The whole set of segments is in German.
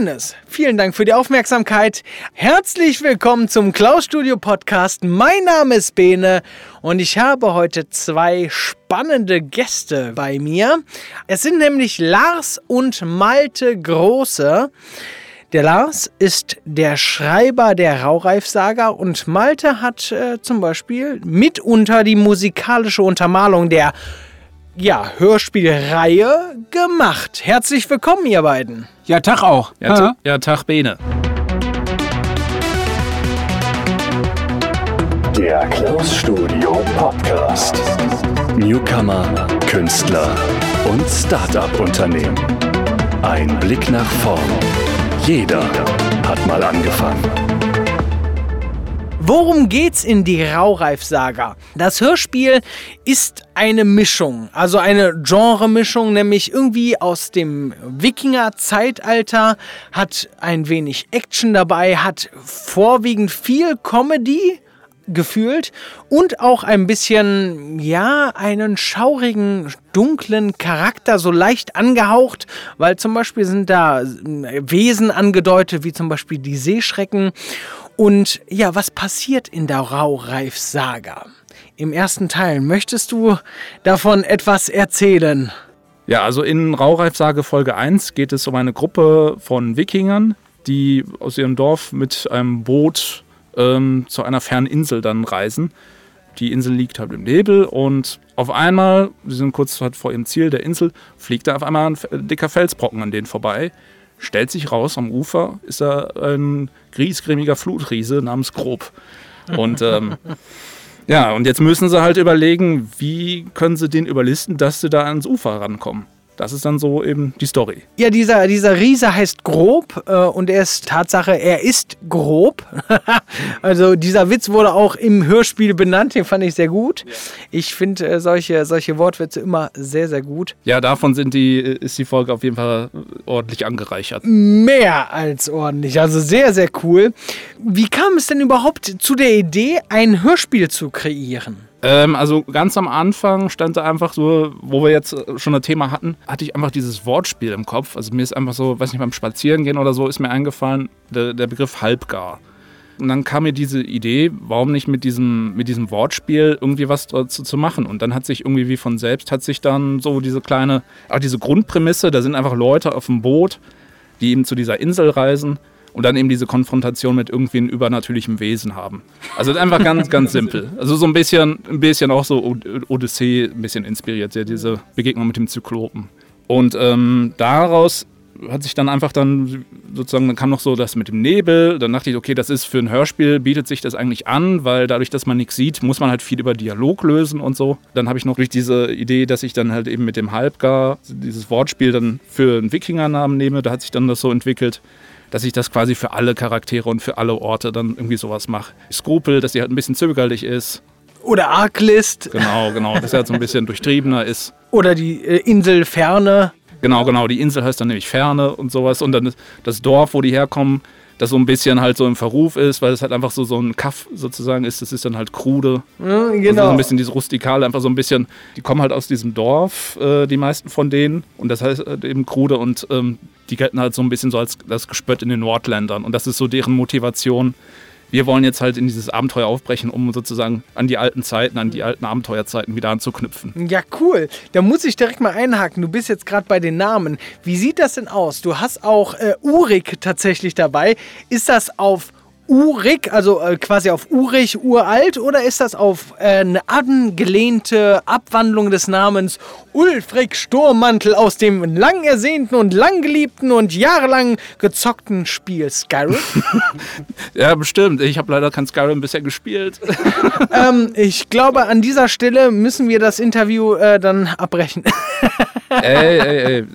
Kleines. Vielen Dank für die Aufmerksamkeit. Herzlich willkommen zum Klaus Studio Podcast. Mein Name ist Bene und ich habe heute zwei spannende Gäste bei mir. Es sind nämlich Lars und Malte Große. Der Lars ist der Schreiber der Raureif-Saga und Malte hat äh, zum Beispiel mitunter die musikalische Untermalung der ja, Hörspielreihe gemacht. Herzlich willkommen, ihr beiden. Ja, Tag auch. Ja, ta ja Tag, Bene. Der Klaus Studio Podcast. Newcomer, Künstler und Start-up-Unternehmen. Ein Blick nach vorn. Jeder hat mal angefangen. Worum geht's in die Raureif-Saga? Das Hörspiel ist eine Mischung, also eine Genre-Mischung, nämlich irgendwie aus dem Wikinger-Zeitalter, hat ein wenig Action dabei, hat vorwiegend viel Comedy gefühlt und auch ein bisschen, ja, einen schaurigen, dunklen Charakter, so leicht angehaucht, weil zum Beispiel sind da Wesen angedeutet, wie zum Beispiel die Seeschrecken. Und ja, was passiert in der Raureif-Saga? Im ersten Teil, möchtest du davon etwas erzählen? Ja, also in Raureif-Sage Folge 1 geht es um eine Gruppe von Wikingern, die aus ihrem Dorf mit einem Boot ähm, zu einer fernen Insel dann reisen. Die Insel liegt halt im Nebel und auf einmal, sie sind kurz halt vor ihrem Ziel der Insel, fliegt da auf einmal ein dicker Felsbrocken an denen vorbei. Stellt sich raus, am Ufer ist da ein griesgrämiger Flutriese namens Grob. Und ähm, ja, und jetzt müssen sie halt überlegen, wie können sie den überlisten, dass sie da ans Ufer rankommen. Das ist dann so eben die Story. Ja, dieser, dieser Riese heißt Grob äh, und er ist Tatsache, er ist grob. also dieser Witz wurde auch im Hörspiel benannt, den fand ich sehr gut. Ich finde äh, solche, solche Wortwitze immer sehr, sehr gut. Ja, davon sind die, ist die Folge auf jeden Fall ordentlich angereichert. Mehr als ordentlich, also sehr, sehr cool. Wie kam es denn überhaupt zu der Idee, ein Hörspiel zu kreieren? Ähm, also ganz am Anfang stand da einfach so, wo wir jetzt schon ein Thema hatten, hatte ich einfach dieses Wortspiel im Kopf. Also mir ist einfach so, weiß nicht, beim Spazierengehen oder so, ist mir eingefallen, der, der Begriff halbgar. Und dann kam mir diese Idee, warum nicht mit diesem, mit diesem Wortspiel irgendwie was dazu zu machen. Und dann hat sich irgendwie wie von selbst, hat sich dann so diese kleine, auch diese Grundprämisse, da sind einfach Leute auf dem Boot, die eben zu dieser Insel reisen und dann eben diese Konfrontation mit irgendwie einem übernatürlichen Wesen haben. Also einfach ganz, ganz simpel. Also so ein bisschen, ein bisschen auch so Odyssee ein bisschen inspiriert, ja, diese Begegnung mit dem Zyklopen. Und ähm, daraus hat sich dann einfach dann sozusagen, dann kam noch so das mit dem Nebel. Dann dachte ich, okay, das ist für ein Hörspiel, bietet sich das eigentlich an, weil dadurch, dass man nichts sieht, muss man halt viel über Dialog lösen und so. Dann habe ich noch durch diese Idee, dass ich dann halt eben mit dem Halbgar dieses Wortspiel dann für einen Wikingernamen nehme, da hat sich dann das so entwickelt, dass ich das quasi für alle Charaktere und für alle Orte dann irgendwie sowas mache. Skrupel, dass sie halt ein bisschen zögerlich ist. Oder Arglist. Genau, genau, dass er halt so ein bisschen durchtriebener ist. Oder die äh, Insel Ferne. Genau, genau. Die Insel heißt dann nämlich Ferne und sowas. Und dann das Dorf, wo die herkommen, das so ein bisschen halt so im Verruf ist, weil es halt einfach so, so ein Kaff sozusagen ist. Das ist dann halt krude. Ja, genau. Also so ein bisschen dieses Rustikale, einfach so ein bisschen. Die kommen halt aus diesem Dorf, äh, die meisten von denen. Und das heißt halt eben krude und ähm, die gelten halt so ein bisschen so als das Gespött in den Nordländern. Und das ist so deren Motivation, wir wollen jetzt halt in dieses Abenteuer aufbrechen, um sozusagen an die alten Zeiten, an die alten Abenteuerzeiten wieder anzuknüpfen. Ja, cool. Da muss ich direkt mal einhaken. Du bist jetzt gerade bei den Namen. Wie sieht das denn aus? Du hast auch äh, Urik tatsächlich dabei. Ist das auf urig, also äh, quasi auf urig, uralt, oder ist das auf äh, eine angelehnte Abwandlung des Namens Ulfric Sturmmantel aus dem lang ersehnten und lang geliebten und jahrelang gezockten Spiel Skyrim? ja, bestimmt. Ich habe leider kein Skyrim bisher gespielt. ähm, ich glaube, an dieser Stelle müssen wir das Interview äh, dann abbrechen. ey, ey, ey.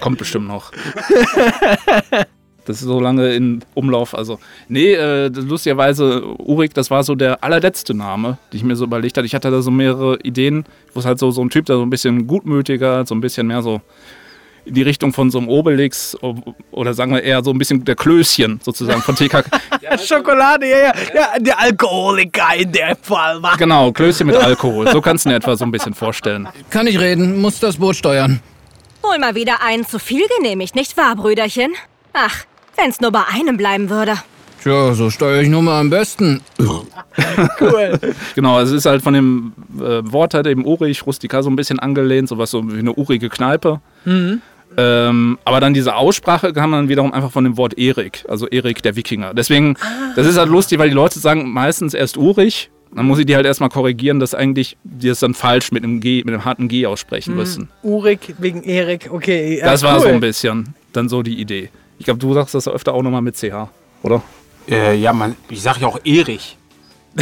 Kommt bestimmt noch. Das ist so lange in Umlauf. Also, nee, äh, lustigerweise, Urik, das war so der allerletzte Name, den ich mir so überlegt hatte. Ich hatte da so mehrere Ideen, wo es halt so, so ein Typ, der so ein bisschen gutmütiger, so ein bisschen mehr so in die Richtung von so einem Obelix oder sagen wir eher so ein bisschen der Klößchen sozusagen von TK. ja, Schokolade, ja, ja, ja, der Alkoholiker in dem Fall. War. Genau, Klößchen mit Alkohol. So kannst du dir etwa so ein bisschen vorstellen. Kann ich reden, muss das Boot steuern. Wohl mal wieder einen zu viel genehmigt, nicht wahr, Brüderchen? Ach, Wenn es nur bei einem bleiben würde. Tja, so steuere ich nur mal am besten. Cool. Genau, also es ist halt von dem äh, Wort halt eben urig, rustikal so ein bisschen angelehnt, sowas so wie eine urige Kneipe. Ähm, aber dann diese Aussprache kam dann wiederum einfach von dem Wort Erik, also Erik der Wikinger. Deswegen, das ist halt lustig, weil die Leute sagen meistens erst urig. Dann muss ich die halt erstmal korrigieren, dass eigentlich die das dann falsch mit einem G, mit einem harten G aussprechen müssen. Urik wegen Erik, okay. ja, Das war cool. so ein bisschen dann so die Idee. Ich glaube, du sagst das öfter auch nochmal mit CH, oder? Äh, ja, man, ich sag ja auch Erich.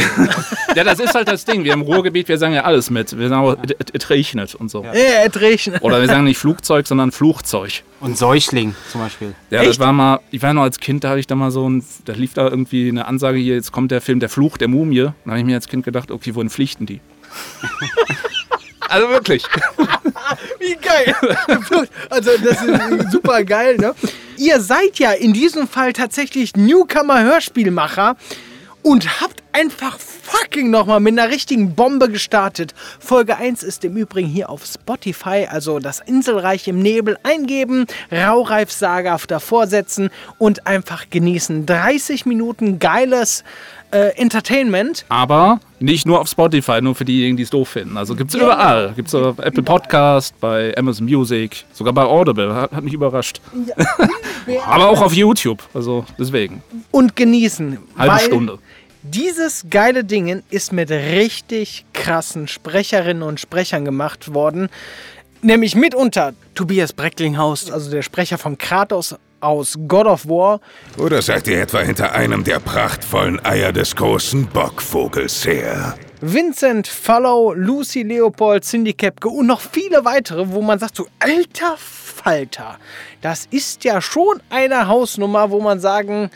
Ja, das ist halt das Ding. Wir im Ruhrgebiet, wir sagen ja alles mit. Wir sagen auch, es- regnet und so. Ja, es regnet. Oder wir sagen nicht Flugzeug, sondern Flugzeug. Und Säugling zum Beispiel. Ja, das war mal, ich war noch als Kind, da hatte ich da mal so ein, da lief da irgendwie eine Ansage hier, jetzt kommt der Film Der Fluch der Mumie. Da habe ich mir als Kind gedacht, okay, wohin pflichten die? also wirklich. Wie geil. Also das ist super geil, ne? Ihr seid ja in diesem Fall tatsächlich Newcomer-Hörspielmacher und habt einfach fucking nochmal mit einer richtigen Bombe gestartet. Folge 1 ist im Übrigen hier auf Spotify, also das Inselreich im Nebel eingeben, Raureif Saga davor setzen und einfach genießen. 30 Minuten geiles äh, Entertainment. Aber nicht nur auf Spotify, nur für diejenigen, die es doof finden. Also gibt es Genau. überall. Gibt es auf Apple Podcast, bei Amazon Music, sogar bei Audible. Hat, hat mich überrascht. Aber auch auf YouTube. Also deswegen. und genießen. Halbe Stunde. Dieses geile Ding ist mit richtig krassen Sprecherinnen und Sprechern gemacht worden. Nämlich mitunter Tobias Brecklinghaus, also der Sprecher von Kratos aus God of War. Oder seid ihr etwa hinter einem der prachtvollen Eier des großen Bockvogels her? Vincent Fallow, Lucy Leopold, Cindy Kepke und noch viele weitere, wo man sagt so, alter Falter, das ist ja schon eine Hausnummer, wo man sagen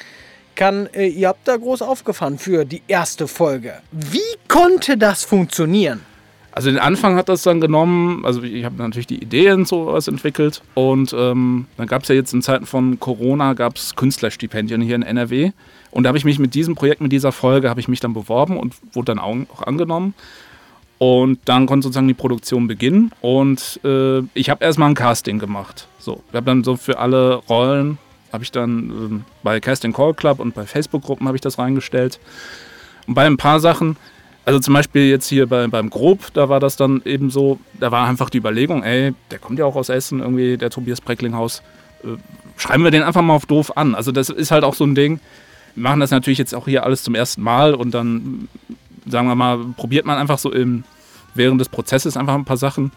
kann, äh, ihr habt da groß aufgefahren für die erste Folge. Wie konnte das funktionieren? Also den Anfang hat das dann genommen, also ich habe natürlich die Ideen und sowas entwickelt. Und ähm, dann gab es ja jetzt in Zeiten von Corona gab es Künstlerstipendien hier in NRW und da habe ich mich mit diesem Projekt, mit dieser Folge, habe ich mich dann beworben und wurde dann auch, angenommen. Und dann konnte sozusagen die Produktion beginnen. Und äh, ich habe erstmal ein Casting gemacht. So, ich habe dann so für alle Rollen habe ich dann ähm, bei Casting Call Club und bei Facebook-Gruppen habe ich das reingestellt. Und bei ein paar Sachen also zum Beispiel jetzt hier bei, beim Grob, da war das dann eben so, da war einfach die Überlegung, ey, der kommt ja auch aus Essen, irgendwie der Tobias Brecklinghaus, äh, schreiben wir den einfach mal auf doof an. Also das ist halt auch so ein Ding, wir machen das natürlich jetzt auch hier alles zum ersten Mal und dann, sagen wir mal, probiert man einfach so im, während des Prozesses einfach ein paar Sachen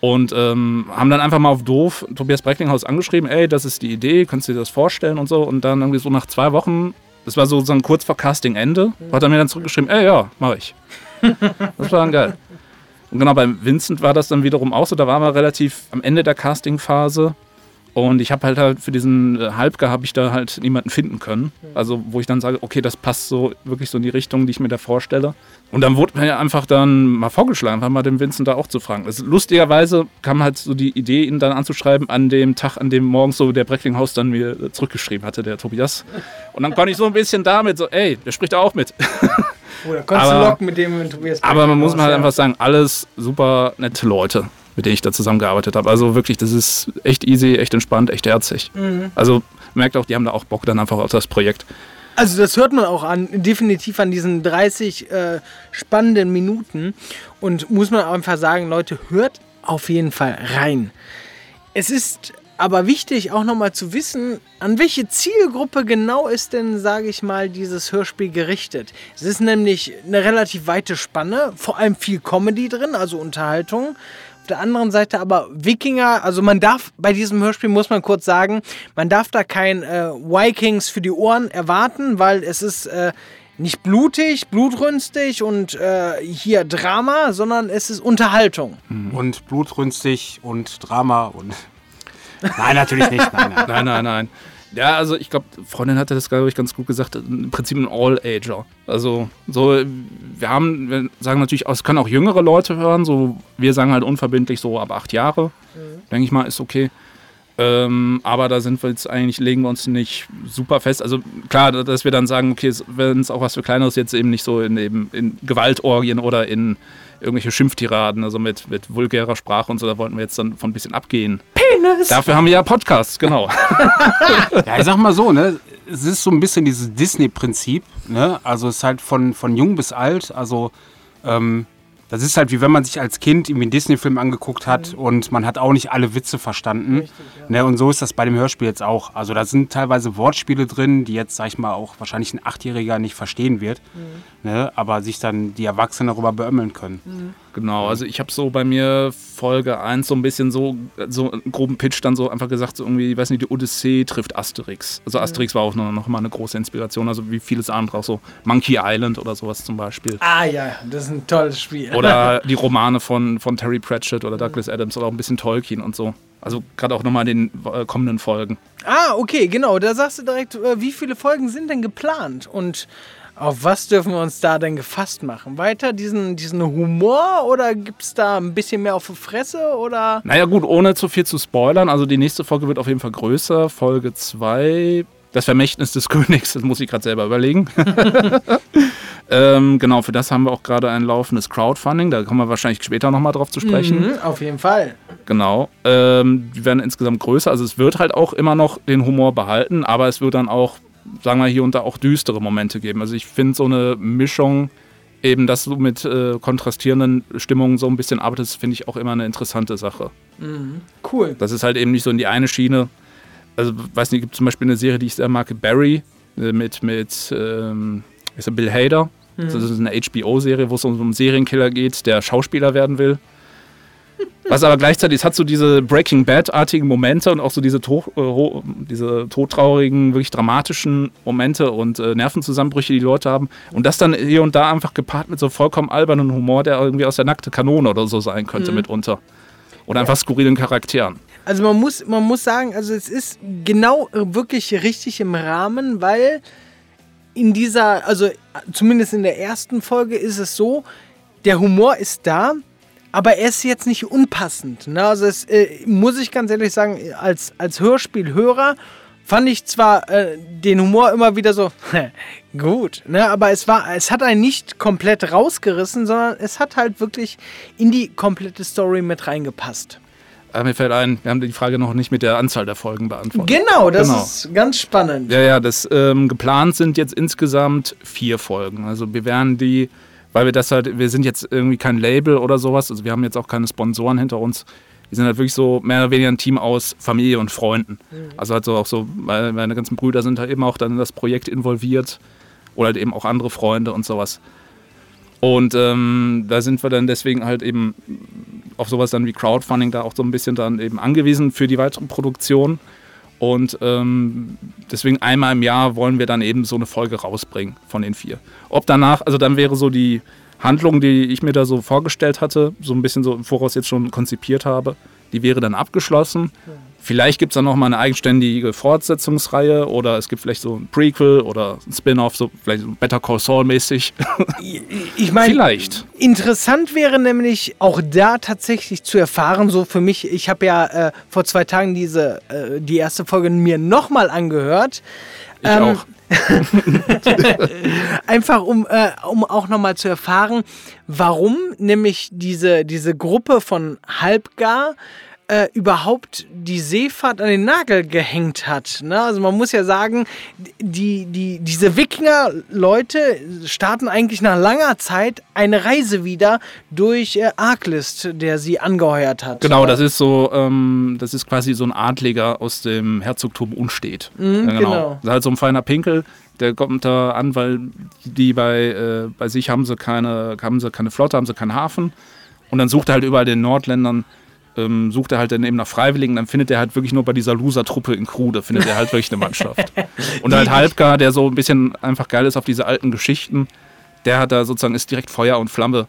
und ähm, haben dann einfach mal auf doof Tobias Brecklinghaus angeschrieben, ey, das ist die Idee, kannst du dir das vorstellen und so und dann irgendwie so nach zwei Wochen das war so, so ein kurz vor Casting-Ende. Hat er mir dann zurückgeschrieben, ey, ja, mach ich. Das war dann geil. Und genau, beim Vincent war das dann wiederum auch so. Da waren wir relativ am Ende der Casting-Phase. Und ich habe halt, halt für diesen äh, Halbgar habe ich da halt niemanden finden können. Also wo ich dann sage, okay, das passt so wirklich so in die Richtung, die ich mir da vorstelle. Und dann wurde mir einfach dann mal vorgeschlagen, einfach mal den Vincent da auch zu fragen. Also, lustigerweise kam halt so die Idee, ihn dann anzuschreiben an dem Tag, an dem morgens so der Brecklinghaus dann mir äh, zurückgeschrieben hatte, der Tobias. Und dann konnte ich so ein bisschen damit so, ey, der spricht auch mit. Oder konntest Aber- du locken mit dem Tobias Aber man muss mal halt ja. einfach sagen, alles super nette Leute, mit denen ich da zusammengearbeitet habe. Also wirklich, das ist echt easy, echt entspannt, echt herzig. Also merkt auch, die haben da auch Bock dann einfach auf das Projekt. Also das hört man auch an, definitiv an diesen 30 äh, spannenden Minuten. Und muss man einfach sagen, Leute, hört auf jeden Fall rein. Es ist aber wichtig auch nochmal zu wissen, an welche Zielgruppe genau ist denn, sage ich mal, dieses Hörspiel gerichtet. Es ist nämlich eine relativ weite Spanne, vor allem viel Comedy drin, also Unterhaltung. Auf der anderen Seite aber Wikinger, also man darf bei diesem Hörspiel, muss man kurz sagen, man darf da kein äh, Vikings für die Ohren erwarten, weil es ist äh, nicht blutig, blutrünstig und äh, hier Drama, sondern es ist Unterhaltung. Und blutrünstig und Drama und. Nein, natürlich nicht. Nein, nein. Nein, nein, nein. Ja, also ich glaube, Freundin hatte das, glaube ich, ganz gut gesagt. Im Prinzip ein All-Ager. Also so, wir haben, wir sagen natürlich, auch, es können auch jüngere Leute hören. So, wir sagen halt unverbindlich so ab acht Jahre. Denke ich mal, ist okay. Ähm, aber da sind wir jetzt eigentlich, legen wir uns nicht super fest. Also klar, dass wir dann sagen, okay, wenn es auch was für Kleineres jetzt eben nicht so in, eben in Gewaltorgien oder in irgendwelche Schimpftiraden, also mit, mit vulgärer Sprache und so, da wollten wir jetzt dann von ein bisschen abgehen. Penis. Dafür haben wir ja Podcasts, genau. Ja, ich sag mal so, ne? Es ist so ein bisschen dieses Disney-Prinzip, ne? Also es ist halt von, von jung bis alt. Also ähm, das ist halt wie wenn man sich als Kind irgendwie einen Disney-Film angeguckt hat und man hat auch nicht alle Witze verstanden. ne? Und so ist das bei dem Hörspiel jetzt auch. Also da sind teilweise Wortspiele drin, die jetzt, sag ich mal, auch wahrscheinlich ein Achtjähriger nicht verstehen wird. Ne? Aber sich dann die Erwachsenen darüber beömmeln können. Genau, also ich habe so bei mir Folge 1 so ein bisschen so, so einen groben Pitch dann so einfach gesagt, so irgendwie, ich weiß nicht, die Odyssee trifft Asterix. Also Asterix war auch noch, noch mal eine große Inspiration, also wie vieles andere, auch so Monkey Island oder sowas zum Beispiel. Ah ja, das ist ein tolles Spiel. Oder die Romane von, von Terry Pratchett oder Douglas Adams oder auch ein bisschen Tolkien und so. Also gerade auch nochmal in den äh, kommenden Folgen. Ah, okay, genau. Da sagst du direkt, äh, wie viele Folgen sind denn geplant? Und auf was dürfen wir uns da denn gefasst machen? Weiter diesen, diesen Humor oder gibt es da ein bisschen mehr auf die Fresse? Oder? Naja gut, ohne zu viel zu spoilern, also die nächste Folge wird auf jeden Fall größer. Folge 2, das Vermächtnis des Königs, das muss ich gerade selber überlegen. ähm, genau, für das haben wir auch gerade ein laufendes Crowdfunding, da kommen wir wahrscheinlich später nochmal drauf zu sprechen. Mhm, auf jeden Fall. Genau. Ähm, die werden insgesamt größer. Also es wird halt auch immer noch den Humor behalten, aber es wird dann auch, sagen wir hier und da, auch düstere Momente geben. Also ich finde so eine Mischung, eben, dass du mit äh, kontrastierenden Stimmungen so ein bisschen arbeitest, finde ich auch immer eine interessante Sache. Cool. Das ist halt eben nicht so in die eine Schiene. Also, weiß nicht, gibt zum Beispiel eine Serie, die ich sehr mag, Barry, äh, mit, mit ähm, ist Bill Hader. Das ist eine HBO-Serie, wo es um einen Serienkiller geht, der Schauspieler werden will. Was aber gleichzeitig, es hat so diese Breaking Bad-artigen Momente und auch so diese, to äh, diese todtraurigen, wirklich dramatischen Momente und äh, Nervenzusammenbrüche, die die Leute haben. Und das dann hier und da einfach gepaart mit so vollkommen albernen Humor, der irgendwie aus der nackte Kanone oder so sein könnte mitunter. Oder einfach skurrilen Charakteren. Also man muss, man muss sagen, also es ist genau äh, wirklich richtig im Rahmen, weil in dieser, also äh, zumindest in der ersten Folge ist es so, der Humor ist da, aber er ist jetzt nicht unpassend. Ne? Also es äh, muss ich ganz ehrlich sagen, als, als Hörspielhörer fand ich zwar äh, den Humor immer wieder so gut, ne? aber es war, es hat einen nicht komplett rausgerissen, sondern es hat halt wirklich in die komplette Story mit reingepasst. Aber mir fällt ein, wir haben die Frage noch nicht mit der Anzahl der Folgen beantwortet. Genau, das Genau. ist ganz spannend. Ja, ja, das ähm, geplant sind jetzt insgesamt vier Folgen. Also wir werden die, weil wir das halt, wir sind jetzt irgendwie kein Label oder sowas, also wir haben jetzt auch keine Sponsoren hinter uns. Wir sind halt wirklich so mehr oder weniger ein Team aus Familie und Freunden. Also halt so auch so, weil meine ganzen Brüder sind halt eben auch dann in das Projekt involviert oder halt eben auch andere Freunde und sowas. Und ähm, da sind wir dann deswegen halt eben auf sowas dann wie Crowdfunding da auch so ein bisschen dann eben angewiesen für die weitere Produktion. Und ähm, deswegen einmal im Jahr wollen wir dann eben so eine Folge rausbringen von den vier. Ob danach, also dann wäre so die Handlung, die ich mir da so vorgestellt hatte, so ein bisschen so im Voraus jetzt schon konzipiert habe, die wäre dann abgeschlossen. Vielleicht gibt es dann noch mal eine eigenständige Fortsetzungsreihe oder es gibt vielleicht so ein Prequel oder ein Spin-off, so vielleicht so Better Call Saul mäßig. Ich meine, Vielleicht. interessant wäre nämlich auch da tatsächlich zu erfahren, so für mich, ich habe ja äh, vor zwei Tagen diese, äh, die erste Folge mir nochmal angehört. Ich Ähm, auch. Einfach um, äh, um auch nochmal zu erfahren, warum nämlich diese, diese Gruppe von Halbgar äh, überhaupt die Seefahrt an den Nagel gehängt hat. Ne? Also man muss ja sagen, die, die, diese Wikinger-Leute starten eigentlich nach langer Zeit eine Reise wieder durch äh, Arklist, der sie angeheuert hat. Genau, das ist so, ähm, das ist quasi so ein Adliger aus dem Herzogtum Unstedt. ja, genau. Das ist halt so ein feiner Pinkel, der kommt da an, weil die bei, äh, bei sich haben sie keine, haben sie keine Flotte, haben sie keinen Hafen. Und dann sucht er halt überall den Nordländern, ähm, sucht er halt dann eben nach Freiwilligen, dann findet er halt wirklich nur bei dieser Loser-Truppe in Krude, findet er halt wirklich eine Mannschaft. Und halt Halbgar, der so ein bisschen einfach geil ist auf diese alten Geschichten, der hat da sozusagen, ist direkt Feuer und Flamme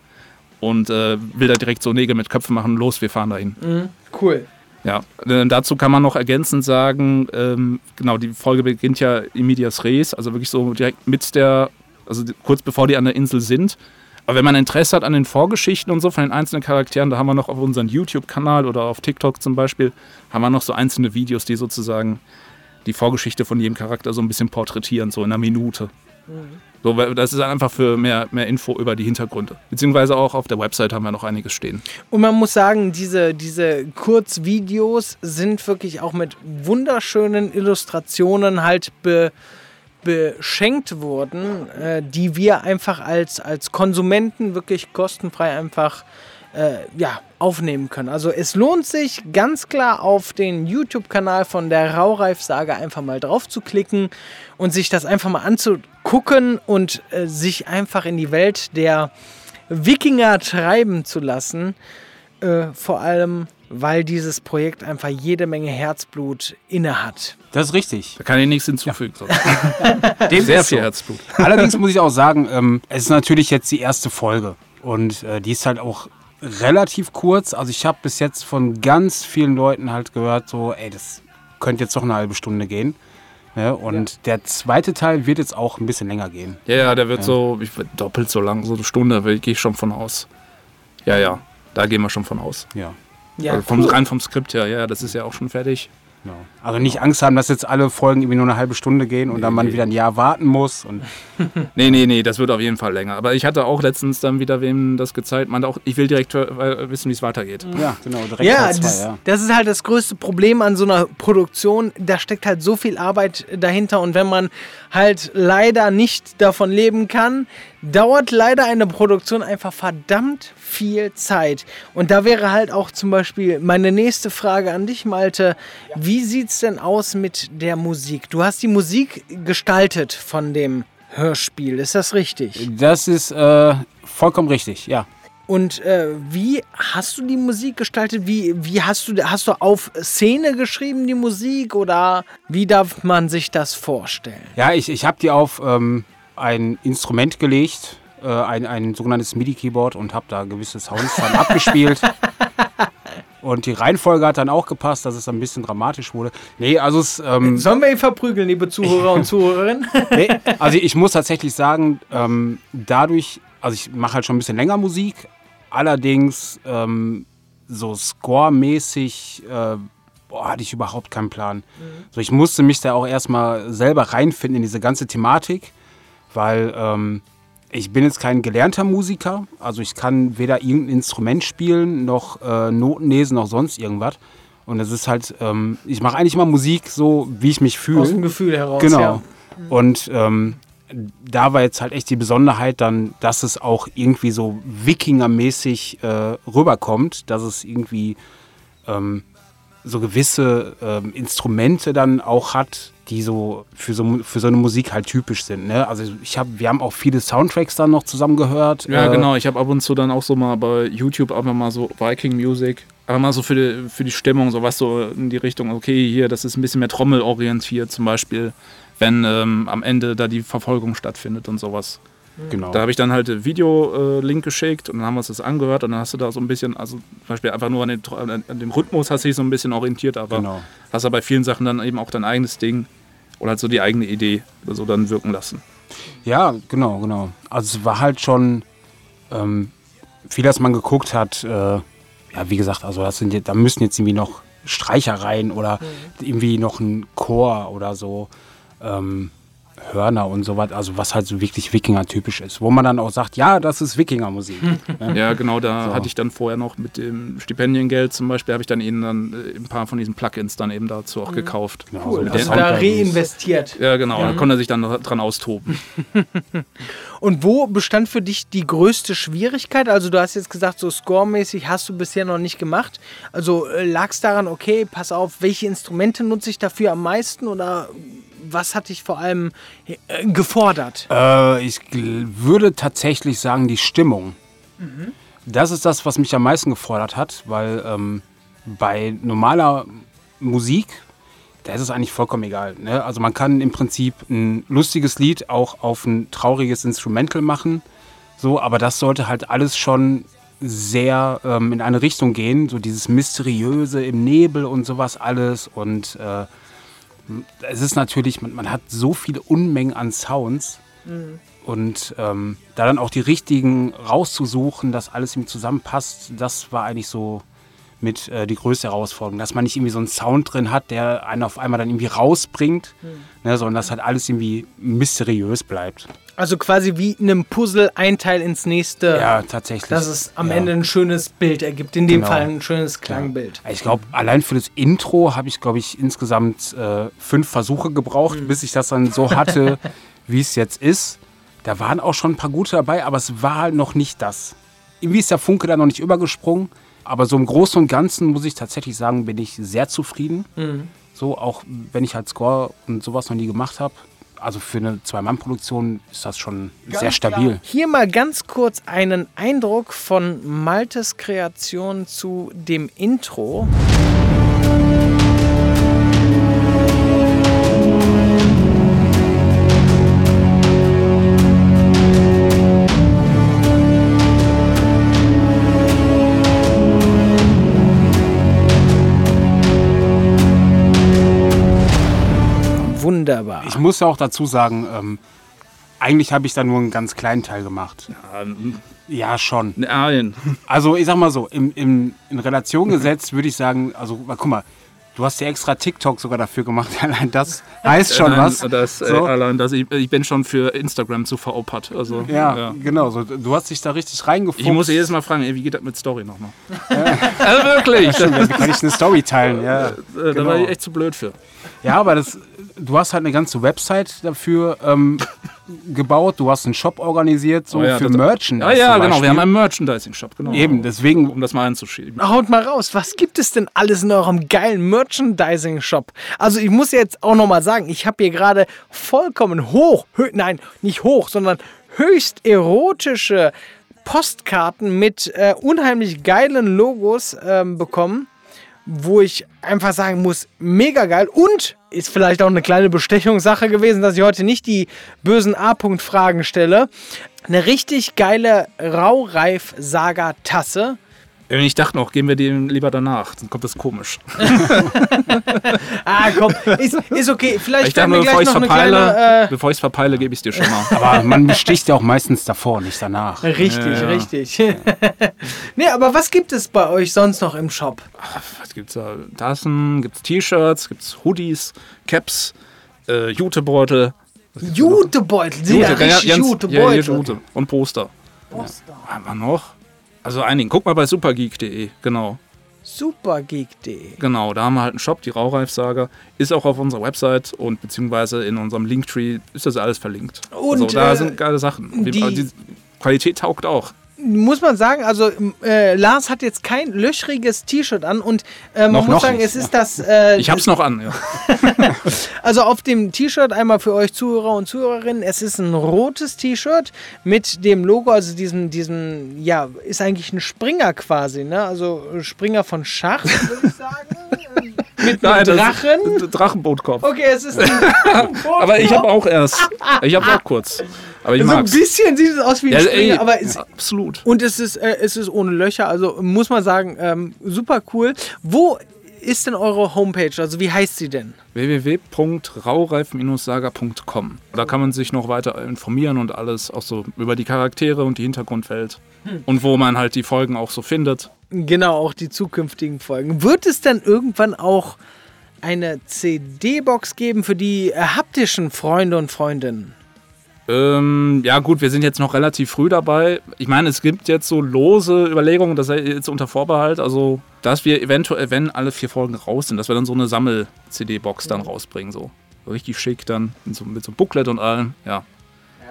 und äh, will da direkt so Nägel mit Köpfen machen, los, wir fahren dahin. cool. Ja, äh, dazu kann man noch ergänzend sagen, ähm, genau, die Folge beginnt ja in Medias Res, also wirklich so direkt mit der, also kurz bevor die an der Insel sind. Aber wenn man Interesse hat an den Vorgeschichten und so von den einzelnen Charakteren, da haben wir noch auf unserem YouTube-Kanal oder auf TikTok zum Beispiel, haben wir noch so einzelne Videos, die sozusagen die Vorgeschichte von jedem Charakter so ein bisschen porträtieren, so in einer Minute. So, weil das ist einfach für mehr, mehr Info über die Hintergründe. Beziehungsweise auch auf der Website haben wir noch einiges stehen. Und man muss sagen, diese, diese Kurzvideos sind wirklich auch mit wunderschönen Illustrationen halt be, beschenkt worden, äh, die wir einfach als, als Konsumenten wirklich kostenfrei einfach äh, ja, aufnehmen können. Also es lohnt sich ganz klar auf den YouTube-Kanal von der Raureif-Sage einfach mal drauf zu klicken und sich das einfach mal anzugucken und äh, sich einfach in die Welt der Wikinger treiben zu lassen. Äh, vor allem, weil dieses Projekt einfach jede Menge Herzblut inne hat. Das ist richtig. Da kann ich nichts hinzufügen. sonst. Dem Sehr viel so. Herzblut. Allerdings muss ich auch sagen, ähm, es ist natürlich jetzt die erste Folge. Und äh, die ist halt auch relativ kurz. Also ich habe bis jetzt von ganz vielen Leuten halt gehört, so, ey, das könnte jetzt doch eine halbe Stunde gehen. Ja, und der zweite Teil wird jetzt auch ein bisschen länger gehen. Ja, ja, der wird so ich, doppelt so lang, so eine Stunde, gehe ich schon von aus. Ja, ja, da gehen wir schon von aus. Ja. Ja, also vom, cool. Rein vom Skript her, ja, das ist ja auch schon fertig. Genau. Also nicht Angst haben, dass jetzt alle Folgen irgendwie nur eine halbe Stunde gehen und dann man Nee. wieder ein Jahr warten muss. Und Nee, nee, nee, das wird auf jeden Fall länger. Aber ich hatte auch letztens dann wieder wem das gezeigt, meinte auch, ich will direkt wissen, wie es weitergeht. ja, genau, direkt Ja zwei, das, ja. das ist halt das größte Problem an so einer Produktion. Da steckt halt so viel Arbeit dahinter und wenn man halt leider nicht davon leben kann, dauert leider eine Produktion einfach verdammt viel Zeit. Und da wäre halt auch zum Beispiel meine nächste Frage an dich, Malte. Wie sieht's denn aus mit der Musik? Du hast die Musik gestaltet von dem Hörspiel, ist das richtig? Das ist äh, vollkommen richtig, ja. Und äh, wie hast du die Musik gestaltet? Wie, wie hast du hast du auf Szene geschrieben die Musik oder wie darf man sich das vorstellen? Ja, ich, ich habe die auf ähm, ein Instrument gelegt, äh, ein, ein sogenanntes MIDI-Keyboard und habe da gewisse Sounds dann abgespielt. Und die Reihenfolge hat dann auch gepasst, dass es ein bisschen dramatisch wurde. Nee, also es, ähm, Sollen wir ihn verprügeln, liebe Zuhörer und Zuhörerinnen? nee, also ich muss tatsächlich sagen, ähm, dadurch, also ich mache halt schon ein bisschen länger Musik, allerdings ähm, so scoremäßig äh, boah, hatte ich überhaupt keinen Plan. So, ich musste mich da auch erstmal selber reinfinden in diese ganze Thematik, weil ähm, ich bin jetzt kein gelernter Musiker, also ich kann weder irgendein Instrument spielen, noch äh, Noten lesen, noch sonst irgendwas. Und es ist halt, ähm, ich mache eigentlich immer Musik so, wie ich mich fühle. Aus dem Gefühl heraus. Genau. Ja. Und ähm, da war jetzt halt echt die Besonderheit dann, dass es auch irgendwie so Wikinger-mäßig äh, rüberkommt, dass es irgendwie ähm, so gewisse ähm, Instrumente dann auch hat, die so für so, für so eine Musik halt typisch sind. Ne? Also ich habe, wir haben auch viele Soundtracks dann noch zusammen gehört. Ja, Äh, genau. Ich habe ab und zu dann auch so mal bei YouTube einfach mal so Viking Music. Aber mal so für die, für die Stimmung, so was so in die Richtung, okay, hier, das ist ein bisschen mehr trommelorientiert, zum Beispiel, wenn ähm, am Ende da die Verfolgung stattfindet und sowas. Genau. Da habe ich dann halt Video-Link geschickt und dann haben wir uns das angehört und dann hast du da so ein bisschen, also zum Beispiel einfach nur an, den, an dem Rhythmus hast du dich so ein bisschen orientiert, aber Genau. hast aber bei vielen Sachen dann eben auch dein eigenes Ding oder halt so die eigene Idee so dann wirken lassen. Ja, genau, genau. Also es war halt schon ähm, viel, dass man geguckt hat. Äh, ja, wie gesagt, also das sind, da müssen jetzt irgendwie noch Streicher rein oder irgendwie noch ein Chor oder so. Ähm, Hörner und so was, also was halt so wirklich Wikinger-typisch ist, wo man dann auch sagt, ja, das ist Wikinger-Musik. Ja, genau, da So. hatte ich dann vorher noch mit dem Stipendiengeld zum Beispiel, habe ich dann ihnen dann äh, ein paar von diesen Plugins dann eben dazu auch gekauft. Genau, Cool, so ist da reinvestiert. Ja, genau, da konnte er sich dann dran austoben. Und wo bestand für dich die größte Schwierigkeit? Also du hast jetzt gesagt, so scoremäßig hast du bisher noch nicht gemacht. Also lag es daran, okay, pass auf, welche Instrumente nutze ich dafür am meisten oder was hat dich vor allem äh, gefordert? Äh, ich würde tatsächlich sagen, die Stimmung. Das ist das, was mich am meisten gefordert hat, weil ähm, bei normaler Musik, da ist es eigentlich vollkommen egal. Ne? Also man kann im Prinzip ein lustiges Lied auch auf ein trauriges Instrumental machen, so, aber das sollte halt alles schon sehr ähm, in eine Richtung gehen, so dieses Mysteriöse im Nebel und sowas alles und äh, es ist natürlich, man, man hat so viele Unmengen an Sounds. Und ähm, da dann auch die richtigen rauszusuchen, dass alles ihm zusammenpasst, das war eigentlich so mit äh, die größte Herausforderung, dass man nicht irgendwie so einen Sound drin hat, der einen auf einmal dann irgendwie rausbringt, ne, sondern dass halt alles irgendwie mysteriös bleibt. Also quasi wie in einem Puzzle ein Teil ins nächste. Ja, tatsächlich. Dass es am ja. Ende ein schönes Bild ergibt. In dem Genau. Fall ein schönes Klangbild. Ich glaube, allein für das Intro habe ich, glaube ich, insgesamt äh, fünf Versuche gebraucht, Mhm. bis ich das dann so hatte, wie es jetzt ist. Da waren auch schon ein paar gute dabei, aber es war halt noch nicht das. Irgendwie ist der Funke da noch nicht übergesprungen. Aber so im Großen und Ganzen muss ich tatsächlich sagen, bin ich sehr zufrieden. Mhm. So, auch wenn ich halt Score und sowas noch nie gemacht habe. Also für eine Zwei-Mann-Produktion ist das schon sehr stabil. Hier mal ganz kurz einen Eindruck von Maltes Kreation zu dem Intro. Wunderbar. Ich muss ja auch dazu sagen, ähm, eigentlich habe ich da nur einen ganz kleinen Teil gemacht. Ja, schon. Nein. Also ich sag mal so, im, im, in Relation gesetzt würde ich sagen, also guck mal, du hast ja extra TikTok sogar dafür gemacht. Allein das heißt schon Nein, was. Das, äh, So. allein das, ich, ich bin schon für Instagram zu veropert. Also, ja, genau. So, du hast dich da richtig reingefuchst. Ich muss jedes Mal fragen, ey, wie geht das mit Story nochmal? also wirklich. Wie kann ich eine Story teilen? Ja, Äh, Da genau. war ich echt zu blöd für. ja aber das, du hast halt eine ganze Website dafür ähm, gebaut. Du hast einen Shop organisiert, so Oh ja, für das- Merchandise. Ja, ja, zum genau. Wir haben einen Merchandising-Shop, genau. Eben, deswegen Um das mal einzuschieben. Haut mal raus, was gibt es denn alles in eurem geilen Merchandising-Shop? Also ich muss jetzt auch nochmal sagen, ich habe hier gerade vollkommen hoch, hö nein, nicht hoch, sondern höchst erotische Postkarten mit äh, unheimlich geilen Logos ähm, bekommen, wo ich einfach sagen muss, mega geil und ist vielleicht auch eine kleine Bestechungssache gewesen, dass ich heute nicht die bösen A-Punkt-Fragen stelle. Eine richtig geile Raureif-Saga-Tasse. Ich dachte noch, gehen wir dem lieber danach. Dann kommt das komisch. Ah, komm, ist, ist okay. Vielleicht Ich dachte bevor ich es verpeile. Äh, bevor ich's verpeile, gebe ich es dir schon mal. Aber man besticht ja auch meistens davor, nicht danach. richtig, Ja, ja. richtig. nee, aber was gibt es bei euch sonst noch im Shop? Was gibt's da? Tassen, gibt's T-Shirts, gibt's Hoodies, Caps, äh, Jutebeutel. Jutebeutel, sind ja Jute, richtig ganz- Jutebeutel. Ja, Jute. Und Poster. Haben wir noch? Also einigen. Guck mal bei supergeek.de, genau. Supergeek.de. Genau, da haben wir halt einen Shop, die Raureif-Saga. Ist auch auf unserer Website und beziehungsweise in unserem Linktree ist das alles verlinkt. Und, also da äh, sind geile Sachen. die- die Qualität taugt auch. Muss man sagen, also äh, Lars hat jetzt kein löchriges T-Shirt an und äh, man Noch- muss noch sagen, nicht, es ist das... Äh, Ich hab's noch an, ja. Also auf dem T-Shirt einmal für euch Zuhörer und Zuhörerinnen, es ist ein rotes T-Shirt mit dem Logo, also diesem, diesem, ja, ist eigentlich ein Springer quasi, ne? Also Springer von Schach, würde ich sagen. mit einem Nein, Drachen. Drachenbootkopf. Okay, es ist ein Aber ich habe auch erst. Ich habe auch kurz. Aber ich So ein mag's. bisschen sieht es aus wie ein Ja, Springer, ey, aber es, absolut. und es ist, äh, es ist ohne Löcher, also muss man sagen, ähm, super cool. Wo ist denn eure Homepage? Also wie heißt sie denn? www.raureif-saga.com. Da kann man sich noch weiter informieren und alles auch so über die Charaktere und die Hintergrundwelt. Und wo man halt die Folgen auch so findet. Genau, auch die zukünftigen Folgen. Wird es dann irgendwann auch eine CD-Box geben für die äh, haptischen Freunde und Freundinnen? Ähm, ja gut, wir sind jetzt noch relativ früh dabei. Ich meine, es gibt jetzt so lose Überlegungen, das ist jetzt unter Vorbehalt, also dass wir eventuell, wenn alle vier Folgen raus sind, dass wir dann so eine Sammel-CD-Box dann rausbringen, so. richtig schick dann, mit so, mit so einem Booklet und allem, ja.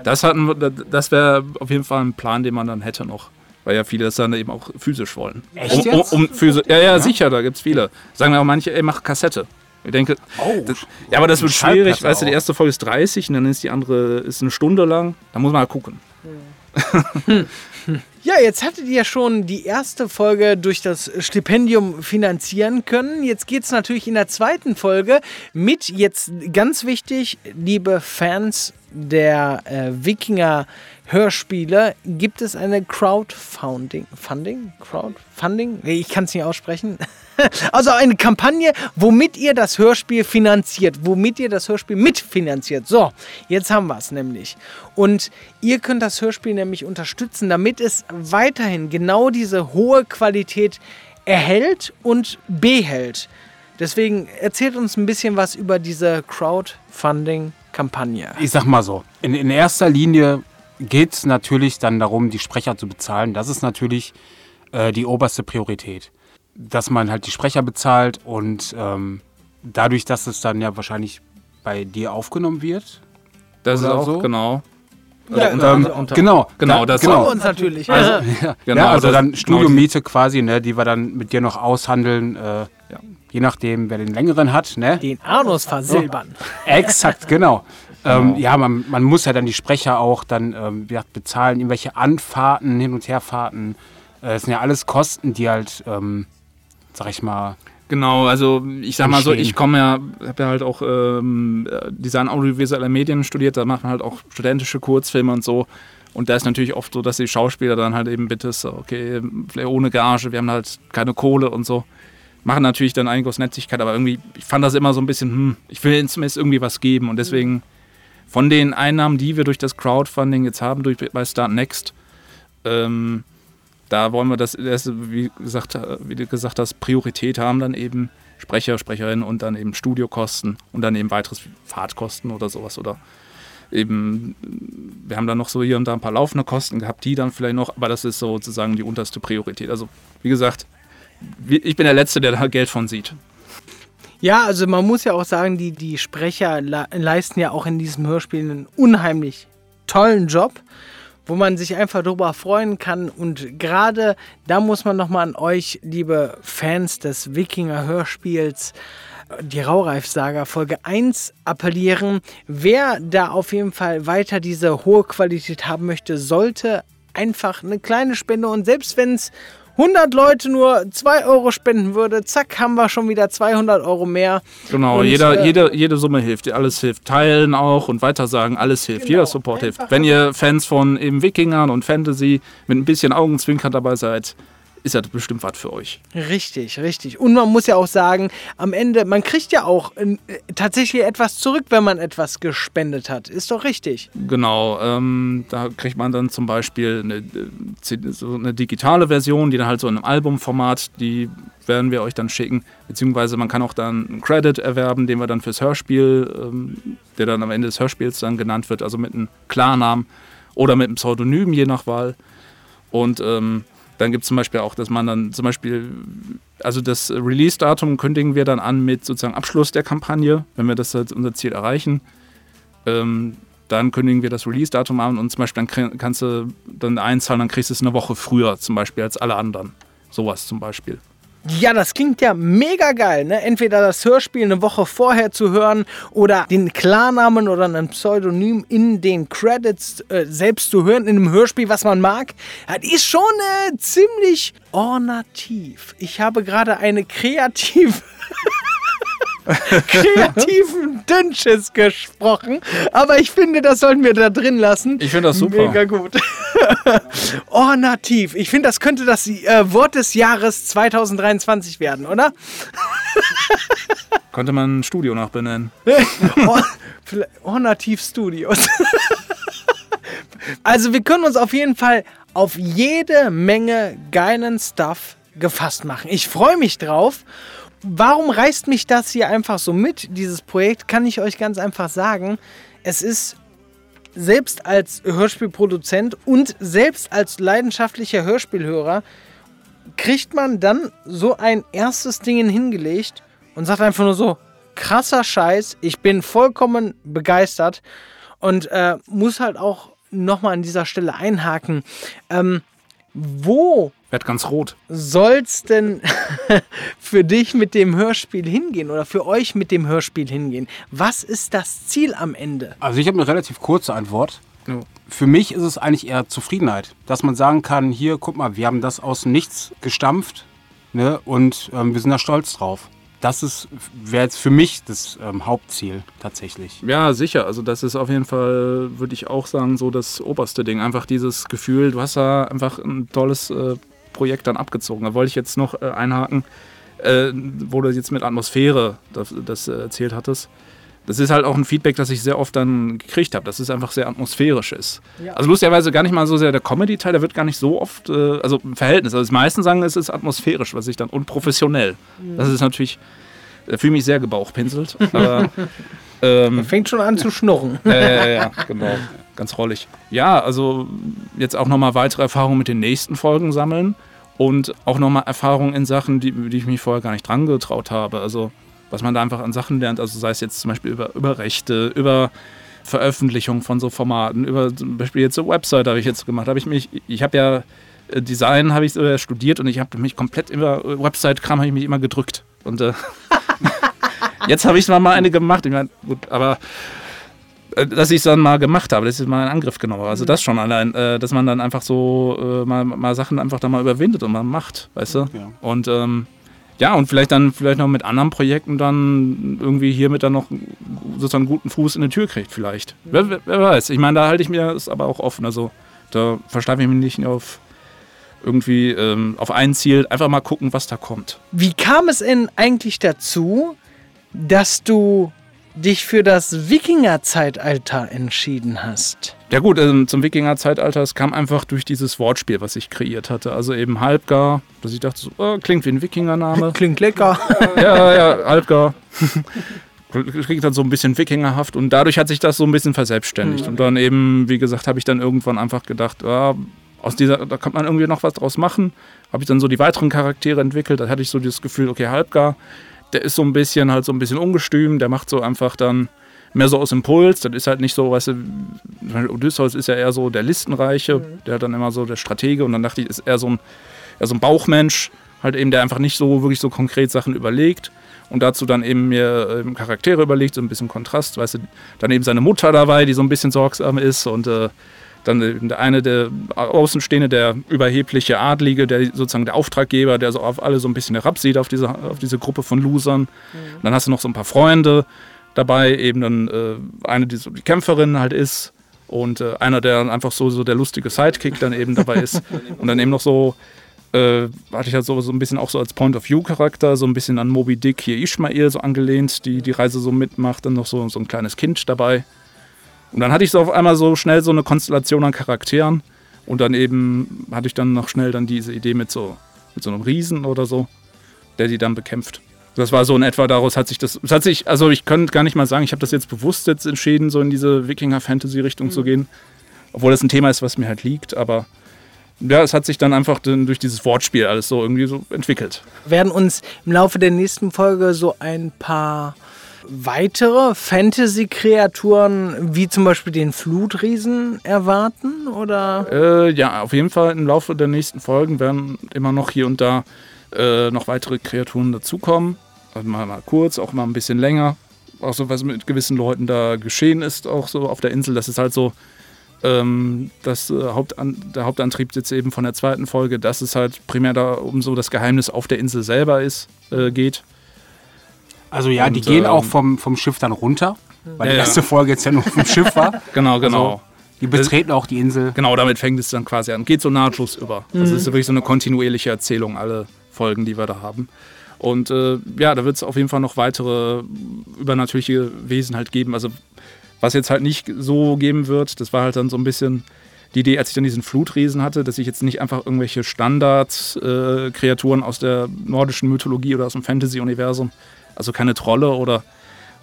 Das, hatten wir- das wäre auf jeden Fall ein Plan, den man dann hätte noch. Weil ja viele das dann eben auch physisch wollen. Echt um, um, um physi ja, ja, sicher, da gibt es viele. Sagen wir auch manche, ey, mach Kassette. Ich denke, das, ja, aber das wird schwierig. Weißt du, die erste Folge ist 30 und dann ist die andere ist eine Stunde lang. Da muss man mal gucken. Ja, jetzt hattet ihr ja schon die erste Folge durch das Stipendium finanzieren können. Jetzt geht es natürlich in der zweiten Folge mit, jetzt ganz wichtig, liebe Fans der äh, Wikinger Hörspiele, gibt es eine Crowdfunding. Funding? Crowdfunding? Ich kann es nicht aussprechen. Also eine Kampagne, womit ihr das Hörspiel finanziert, womit ihr das Hörspiel mitfinanziert. So, jetzt haben wir es nämlich. Und ihr könnt das Hörspiel nämlich unterstützen, damit es weiterhin genau diese hohe Qualität erhält und behält. Deswegen erzählt uns ein bisschen was über diese Crowdfunding-Kampagne. Ich sag mal so, in, in erster Linie geht es natürlich dann darum, die Sprecher zu bezahlen. Das ist natürlich äh, die oberste Priorität. Dass man halt die Sprecher bezahlt und ähm, dadurch, dass es dann ja wahrscheinlich bei dir aufgenommen wird. Das ist auch, so? genau. Ja, unter- Ähm, unter- genau, genau, da, das genau. Uns natürlich. Ja, Genau, ja, also das- dann genau, Studiomiete quasi, ne, die wir dann mit dir noch aushandeln, äh, je nachdem, wer den längeren hat, ne? Den Anus versilbern. Exakt, genau. Ähm, ja, man, man muss ja dann die Sprecher auch dann ähm, wie gesagt, bezahlen, irgendwelche Anfahrten, Hin- und Herfahrten. Äh, das sind ja alles Kosten, die halt, ähm, sag ich mal, Genau, also ich sag mal so, ich komme ja, habe ja halt auch ähm, Design audiovisueller Medien studiert, da macht man halt auch studentische Kurzfilme und so. Und da ist natürlich oft so, dass die Schauspieler dann halt eben bitte so, okay, vielleicht ohne Gage, wir haben halt keine Kohle und so. Machen natürlich dann eigentlich aus Netzigkeit, aber irgendwie, ich fand das immer so ein bisschen, hm, ich will ihnen zumindest irgendwie was geben. Und deswegen von den Einnahmen, die wir durch das Crowdfunding jetzt haben, durch bei Start Next, ähm, da wollen wir das, das wie, gesagt, wie du gesagt hast, Priorität haben, dann eben Sprecher, Sprecherinnen und dann eben Studiokosten und dann eben weiteres Fahrtkosten oder sowas oder eben, wir haben dann noch so hier und da ein paar laufende Kosten gehabt, die dann vielleicht noch, aber das ist sozusagen die unterste Priorität. Also wie gesagt, ich bin der Letzte, der da Geld von sieht. Ja, also man muss ja auch sagen, die, die Sprecher le leisten ja auch in diesem Hörspiel einen unheimlich tollen Job, wo man sich einfach darüber freuen kann. Und gerade da muss man nochmal an euch, liebe Fans des Wikinger-Hörspiels, die Raureif-Saga Folge 1 appellieren. Wer da auf jeden Fall weiter diese hohe Qualität haben möchte, sollte einfach eine kleine Spende und selbst wenn es 100 Leute nur 2 Euro spenden würde, zack, haben wir schon wieder 200 Euro mehr. Genau, Und, jeder, äh, jede, jede Summe hilft, alles hilft. Teilen auch und weitersagen, alles hilft. Genau, Jeder Support hilft. Wenn ihr Fans von eben Wikingern und Fantasy mit ein bisschen Augenzwinkern dabei seid, ist das bestimmt was für euch. Richtig, richtig. Und man muss ja auch sagen, am Ende, man kriegt ja auch äh, tatsächlich etwas zurück, wenn man etwas gespendet hat. Ist doch richtig. Genau, ähm, da kriegt man dann zum Beispiel eine, äh, so eine digitale Version, die dann halt so in einem Albumformat, die werden wir euch dann schicken. Beziehungsweise man kann auch dann einen Credit erwerben, den wir dann fürs Hörspiel, ähm, der dann am Ende des Hörspiels dann genannt wird, also mit einem Klarnamen oder mit einem Pseudonym, je nach Wahl. Und ähm, dann gibt es zum Beispiel auch, dass man dann zum Beispiel, also das Release-Datum kündigen wir dann an mit sozusagen Abschluss der Kampagne, wenn wir das als unser Ziel erreichen. Ähm, dann kündigen wir das Release-Datum an und zum Beispiel dann kannst du dann einzahlen, dann kriegst du es eine Woche früher zum Beispiel als alle anderen. Sowas zum Beispiel. Ja, das klingt ja mega geil, ne? Entweder das Hörspiel eine Woche vorher zu hören oder den Klarnamen oder ein Pseudonym in den Credits äh, selbst zu hören in einem Hörspiel, was man mag. Das ist schon äh, ziemlich ornativ. Ich habe gerade eine kreative kreativen Dünnschiss gesprochen. Aber ich finde, das sollten wir da drin lassen. Ich finde das super. Mega gut. Ornativ. Ich finde, das könnte das äh, Wort des Jahres 2023 werden, oder? Könnte man ein Studio nachbenennen. Or Ornativ Studios. also wir können uns auf jeden Fall auf jede Menge geilen Stuff gefasst machen. Ich freue mich drauf. Warum reißt mich das hier einfach so mit, dieses Projekt, kann ich euch ganz einfach sagen. Es ist selbst als Hörspielproduzent und selbst als leidenschaftlicher Hörspielhörer kriegt man dann so ein erstes Ding hingelegt und sagt einfach nur so, krasser Scheiß, ich bin vollkommen begeistert und äh, muss halt auch nochmal an dieser Stelle einhaken. Ähm, wo Werd ganz rot. soll's denn für dich mit dem Hörspiel hingehen oder für euch mit dem Hörspiel hingehen? Was ist das Ziel am Ende? Also ich habe eine relativ kurze Antwort. Ja. Für mich ist es eigentlich eher Zufriedenheit, dass man sagen kann, hier, guck mal, wir haben das aus Nichts gestampft ne, und ähm, wir sind da stolz drauf. Das ist wäre jetzt für mich das ähm, Hauptziel tatsächlich. Ja, sicher. Also das ist auf jeden Fall, würde ich auch sagen, so das oberste Ding. Einfach dieses Gefühl, du hast da einfach ein tolles äh, Projekt dann abgezogen. Da wollte ich jetzt noch äh, einhaken, äh, wo du jetzt mit Atmosphäre das, das äh, erzählt hattest. Das ist halt auch ein Feedback, das ich sehr oft dann gekriegt habe, dass es einfach sehr atmosphärisch ist. Ja. Also lustigerweise gar nicht mal so sehr der Comedy-Teil, der wird gar nicht so oft, äh, also im Verhältnis. Also die meisten sagen, es ist atmosphärisch, was ich dann unprofessionell. Das ist natürlich, da fühle ich mich sehr gebauchpinselt. Aber ähm, Fängt schon an zu schnurren. ja, ja, ja, genau. Ganz rollig. Ja, also jetzt auch nochmal weitere Erfahrungen mit den nächsten Folgen sammeln und auch nochmal Erfahrungen in Sachen, die, die ich mich vorher gar nicht dran getraut habe. Also was man da einfach an Sachen lernt, also sei es jetzt zum Beispiel über, über Rechte, über Veröffentlichung von so Formaten, über zum Beispiel jetzt eine Website habe ich jetzt gemacht. Habe ich mich, ich habe ja äh, Design habe ich studiert und ich habe mich komplett über Website-Kram habe ich mich immer gedrückt. Und äh, jetzt habe ich mal eine gemacht. Ich meine, gut, aber äh, dass ich es dann mal gemacht habe, dass ich mal in Angriff genommen habe. Also das schon allein, äh, dass man dann einfach so äh, mal, mal Sachen einfach da mal überwindet und mal macht, weißt du? Ja. Und ähm, ja, und vielleicht dann vielleicht noch mit anderen Projekten dann irgendwie hiermit dann noch sozusagen einen guten Fuß in die Tür kriegt, vielleicht. Wer, wer, wer weiß. Ich meine, da halte ich mir das aber auch offen. Also da versteife ich mich nicht auf irgendwie ähm, auf ein Ziel. Einfach mal gucken, was da kommt. Wie kam es denn eigentlich dazu, dass du dich für das Wikinger-Zeitalter entschieden hast? Ja gut, ähm, zum Wikinger-Zeitalter, es kam einfach durch dieses Wortspiel, was ich kreiert hatte. Also eben Halbgar, dass ich dachte, so, oh, klingt wie ein Wikinger-Name. Klingt lecker. ja, ja, Halbgar. Klingt dann so ein bisschen wikingerhaft und dadurch hat sich das so ein bisschen verselbstständigt. Und dann eben, wie gesagt, habe ich dann irgendwann einfach gedacht, ja, aus dieser, da kann man irgendwie noch was draus machen. Habe ich dann so die weiteren Charaktere entwickelt. Da hatte ich so das Gefühl, okay, Halbgar, der ist so ein bisschen halt so ein bisschen ungestüm, der macht so einfach dann mehr so aus Impuls. Das ist halt nicht so, weißt du, Odysseus ist ja eher so der Listenreiche, der hat dann immer so der Stratege und dann dachte ich, ist eher so ein, eher so ein Bauchmensch, halt eben, der einfach nicht so wirklich so konkret Sachen überlegt. Und dazu dann eben mir ähm, Charaktere überlegt, so ein bisschen Kontrast, weißt du, dann eben seine Mutter dabei, die so ein bisschen sorgsam ist und äh, dann eben der eine, der Außenstehende, der überhebliche Adlige, der sozusagen der Auftraggeber, der so auf alle so ein bisschen herabsieht, auf diese, auf diese Gruppe von Losern. Dann hast du noch so ein paar Freunde dabei, eben dann äh, eine, die so die Kämpferin halt ist und äh, einer, der dann einfach so, so der lustige Sidekick dann eben dabei ist. Und dann eben noch so, äh, hatte ich halt so, so ein bisschen auch so als Point-of-View-Charakter, so ein bisschen an Moby Dick hier Ishmael so angelehnt, die die Reise so mitmacht, dann noch so, so ein kleines Kind dabei. Und dann hatte ich so auf einmal so schnell so eine Konstellation an Charakteren und dann eben hatte ich dann noch schnell dann diese Idee mit so, mit so einem Riesen oder so, der die dann bekämpft. Das war so in etwa, daraus hat sich das, es hat sich, also ich könnte gar nicht mal sagen, ich habe das jetzt bewusst jetzt entschieden, so in diese Wikinger-Fantasy-Richtung zu gehen. Obwohl das ein Thema ist, was mir halt liegt, aber ja, es hat sich dann einfach dann durch dieses Wortspiel alles so irgendwie so entwickelt. werden uns im Laufe der nächsten Folge so ein paar weitere Fantasy-Kreaturen, wie zum Beispiel den Flutriesen, erwarten? Oder? Äh, ja, auf jeden Fall im Laufe der nächsten Folgen werden immer noch hier und da äh, noch weitere Kreaturen dazukommen. Also mal, mal kurz, auch mal ein bisschen länger. Auch so, was mit gewissen Leuten da geschehen ist, auch so auf der Insel. Das ist halt so ähm, das, äh, Hauptan der Hauptantrieb jetzt eben von der zweiten Folge, dass es halt primär da um so das Geheimnis auf der Insel selber ist, äh, geht. Also ja, die Und, gehen ähm, auch vom, vom Schiff dann runter, weil Ja, die ja. erste Folge jetzt ja nur vom Schiff war. Genau, genau. Also, die betreten auch die Insel. Genau, damit fängt es dann quasi an. Geht so nahtlos über. Also es ist wirklich so eine kontinuierliche Erzählung, alle Folgen, die wir da haben. Und äh, ja, da wird es auf jeden Fall noch weitere übernatürliche Wesen halt geben. Also was jetzt halt nicht so geben wird, das war halt dann so ein bisschen die Idee, als ich dann diesen Flutriesen hatte, dass ich jetzt nicht einfach irgendwelche Standard-Kreaturen äh, aus der nordischen Mythologie oder aus dem Fantasy-Universum, also keine Trolle oder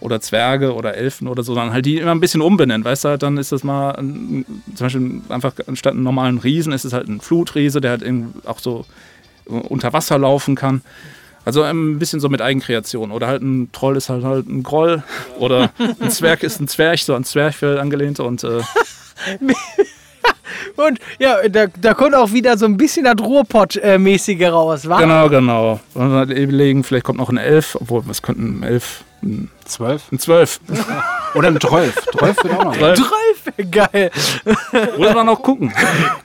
oder Zwerge oder Elfen oder so, sondern halt die immer ein bisschen umbenennen. Weißt du, halt, dann ist das mal ein, zum Beispiel einfach anstatt einem normalen Riesen ist es halt ein Flutriese, der halt auch so unter Wasser laufen kann. Also ein bisschen so mit Eigenkreation. Oder halt ein Troll ist halt halt ein Groll. Oder ein Zwerg ist ein Zwerg, so an Zwerchfell angelehnt. Und äh, Und ja, da, da kommt auch wieder so ein bisschen das Ruhrpott-mäßige raus, wa? genau, genau. Und dann überlegen, vielleicht kommt noch ein Elf, obwohl was könnten ein Elf? Ein, Zwölf. ein Zwölf. Oder ein Drolf. Drolf wird auch noch. Zwölf. Drei, geil. Muss man noch gucken.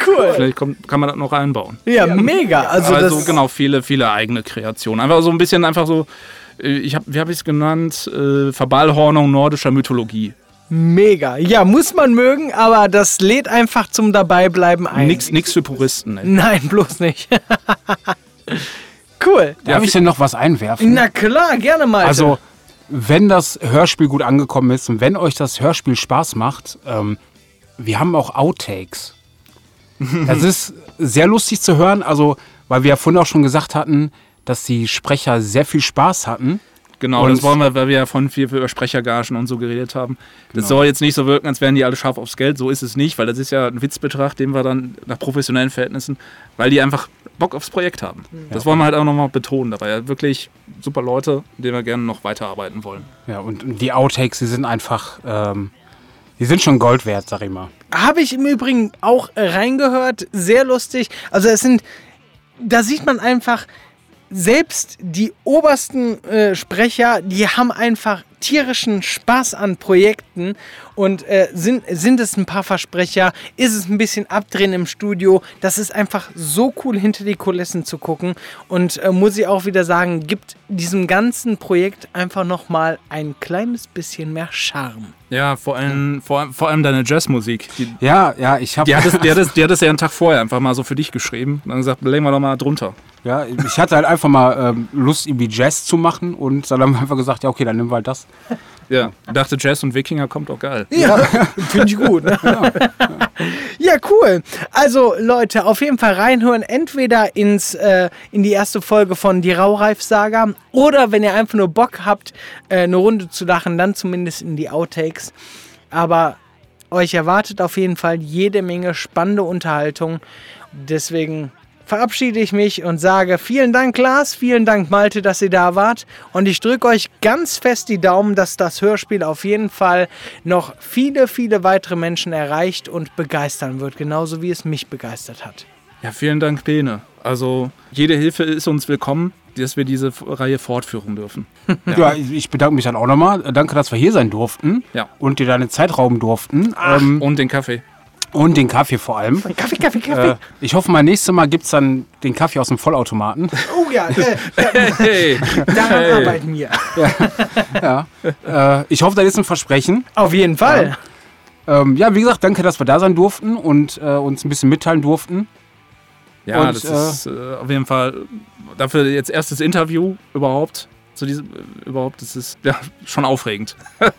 Cool. Vielleicht kommt, kann man das noch einbauen. Ja, mega. Also, Also das, genau, viele, viele eigene Kreationen. Einfach so ein bisschen einfach so, äh, ich hab, wie habe ich es genannt? Äh, Verballhornung nordischer Mythologie. Mega. Ja, muss man mögen, aber das lädt einfach zum Dabeibleiben ein. Nix, nix für Puristen. Ey. Nein, bloß nicht. cool. Darf ich denn noch was einwerfen? Na klar, gerne mal. Also, wenn das Hörspiel gut angekommen ist und wenn euch das Hörspiel Spaß macht, ähm, wir haben auch Outtakes. Das ist sehr lustig zu hören, also weil wir ja vorhin auch schon gesagt hatten, dass die Sprecher sehr viel Spaß hatten. Genau, Und- das wollen wir, weil wir ja von viel über Sprechergagen und so geredet haben. Genau. Das soll jetzt nicht so wirken, als wären die alle scharf aufs Geld. So ist es nicht, weil das ist ja ein Witzbetrag, den wir dann nach professionellen Verhältnissen, weil die einfach Bock aufs Projekt haben. Das wollen wir halt auch nochmal betonen dabei. Ja, wirklich super Leute, mit denen wir gerne noch weiterarbeiten wollen. Ja, und die Outtakes, die sind einfach, ähm, die sind schon Gold wert, sag ich mal. Habe ich im Übrigen auch reingehört. Sehr lustig. Also es sind, da sieht man einfach, selbst die obersten äh, Sprecher, die haben einfach tierischen Spaß an Projekten und äh, sind, sind es ein paar Versprecher, ist es ein bisschen abdrehen im Studio. Das ist einfach so cool, hinter die Kulissen zu gucken und äh, muss ich auch wieder sagen, gibt diesem ganzen Projekt einfach nochmal ein kleines bisschen mehr Charme. Ja, vor allem, vor, vor allem deine Jazzmusik. Die, Ja, ja, ich habe die, hat es, die, hat es, die hat es ja einen Tag vorher einfach mal so für dich geschrieben. Und dann gesagt, legen wir doch mal drunter. Ja, ich hatte halt einfach mal ähm, Lust, irgendwie Jazz zu machen und dann haben wir einfach gesagt, ja, okay, dann nehmen wir halt das. Ja, dachte Jazz und Wikinger kommt auch geil. Ja, finde ich gut. Ne? Ja. cool. Also Leute, auf jeden Fall reinhören, entweder ins, äh, in die erste Folge von Die Raureif-Saga oder wenn ihr einfach nur Bock habt, äh, eine Runde zu lachen, dann zumindest in die Outtakes. Aber euch erwartet auf jeden Fall jede Menge spannende Unterhaltung. Deswegen verabschiede ich mich und sage vielen Dank, Lars, vielen Dank, Malte, dass ihr da wart. Und ich drücke euch ganz fest die Daumen, dass das Hörspiel auf jeden Fall noch viele, viele weitere Menschen erreicht und begeistern wird, genauso wie es mich begeistert hat. Ja, vielen Dank, Bene. Also, jede Hilfe ist uns willkommen, dass wir diese Reihe fortführen dürfen. Ja, ich ich bedanke mich dann auch nochmal. Danke, dass wir hier sein durften Ja. und dir deine Zeit rauben durften. Ähm, Und den Kaffee. Und den Kaffee vor allem. Kaffee, Kaffee, Kaffee. Äh, ich hoffe, mal nächstes Mal gibt es dann den Kaffee aus dem Vollautomaten. oh ja, äh, Hey! daran Hey. arbeiten wir. ja. äh, ich hoffe, das ist ein Versprechen. Auf jeden Fall. Ähm, ja, wie gesagt, danke, dass wir da sein durften und äh, uns ein bisschen mitteilen durften. Ja, Und, das äh, ist äh, auf jeden Fall dafür jetzt erstes Interview überhaupt. Zu diesem, äh, überhaupt, das ist ja schon aufregend.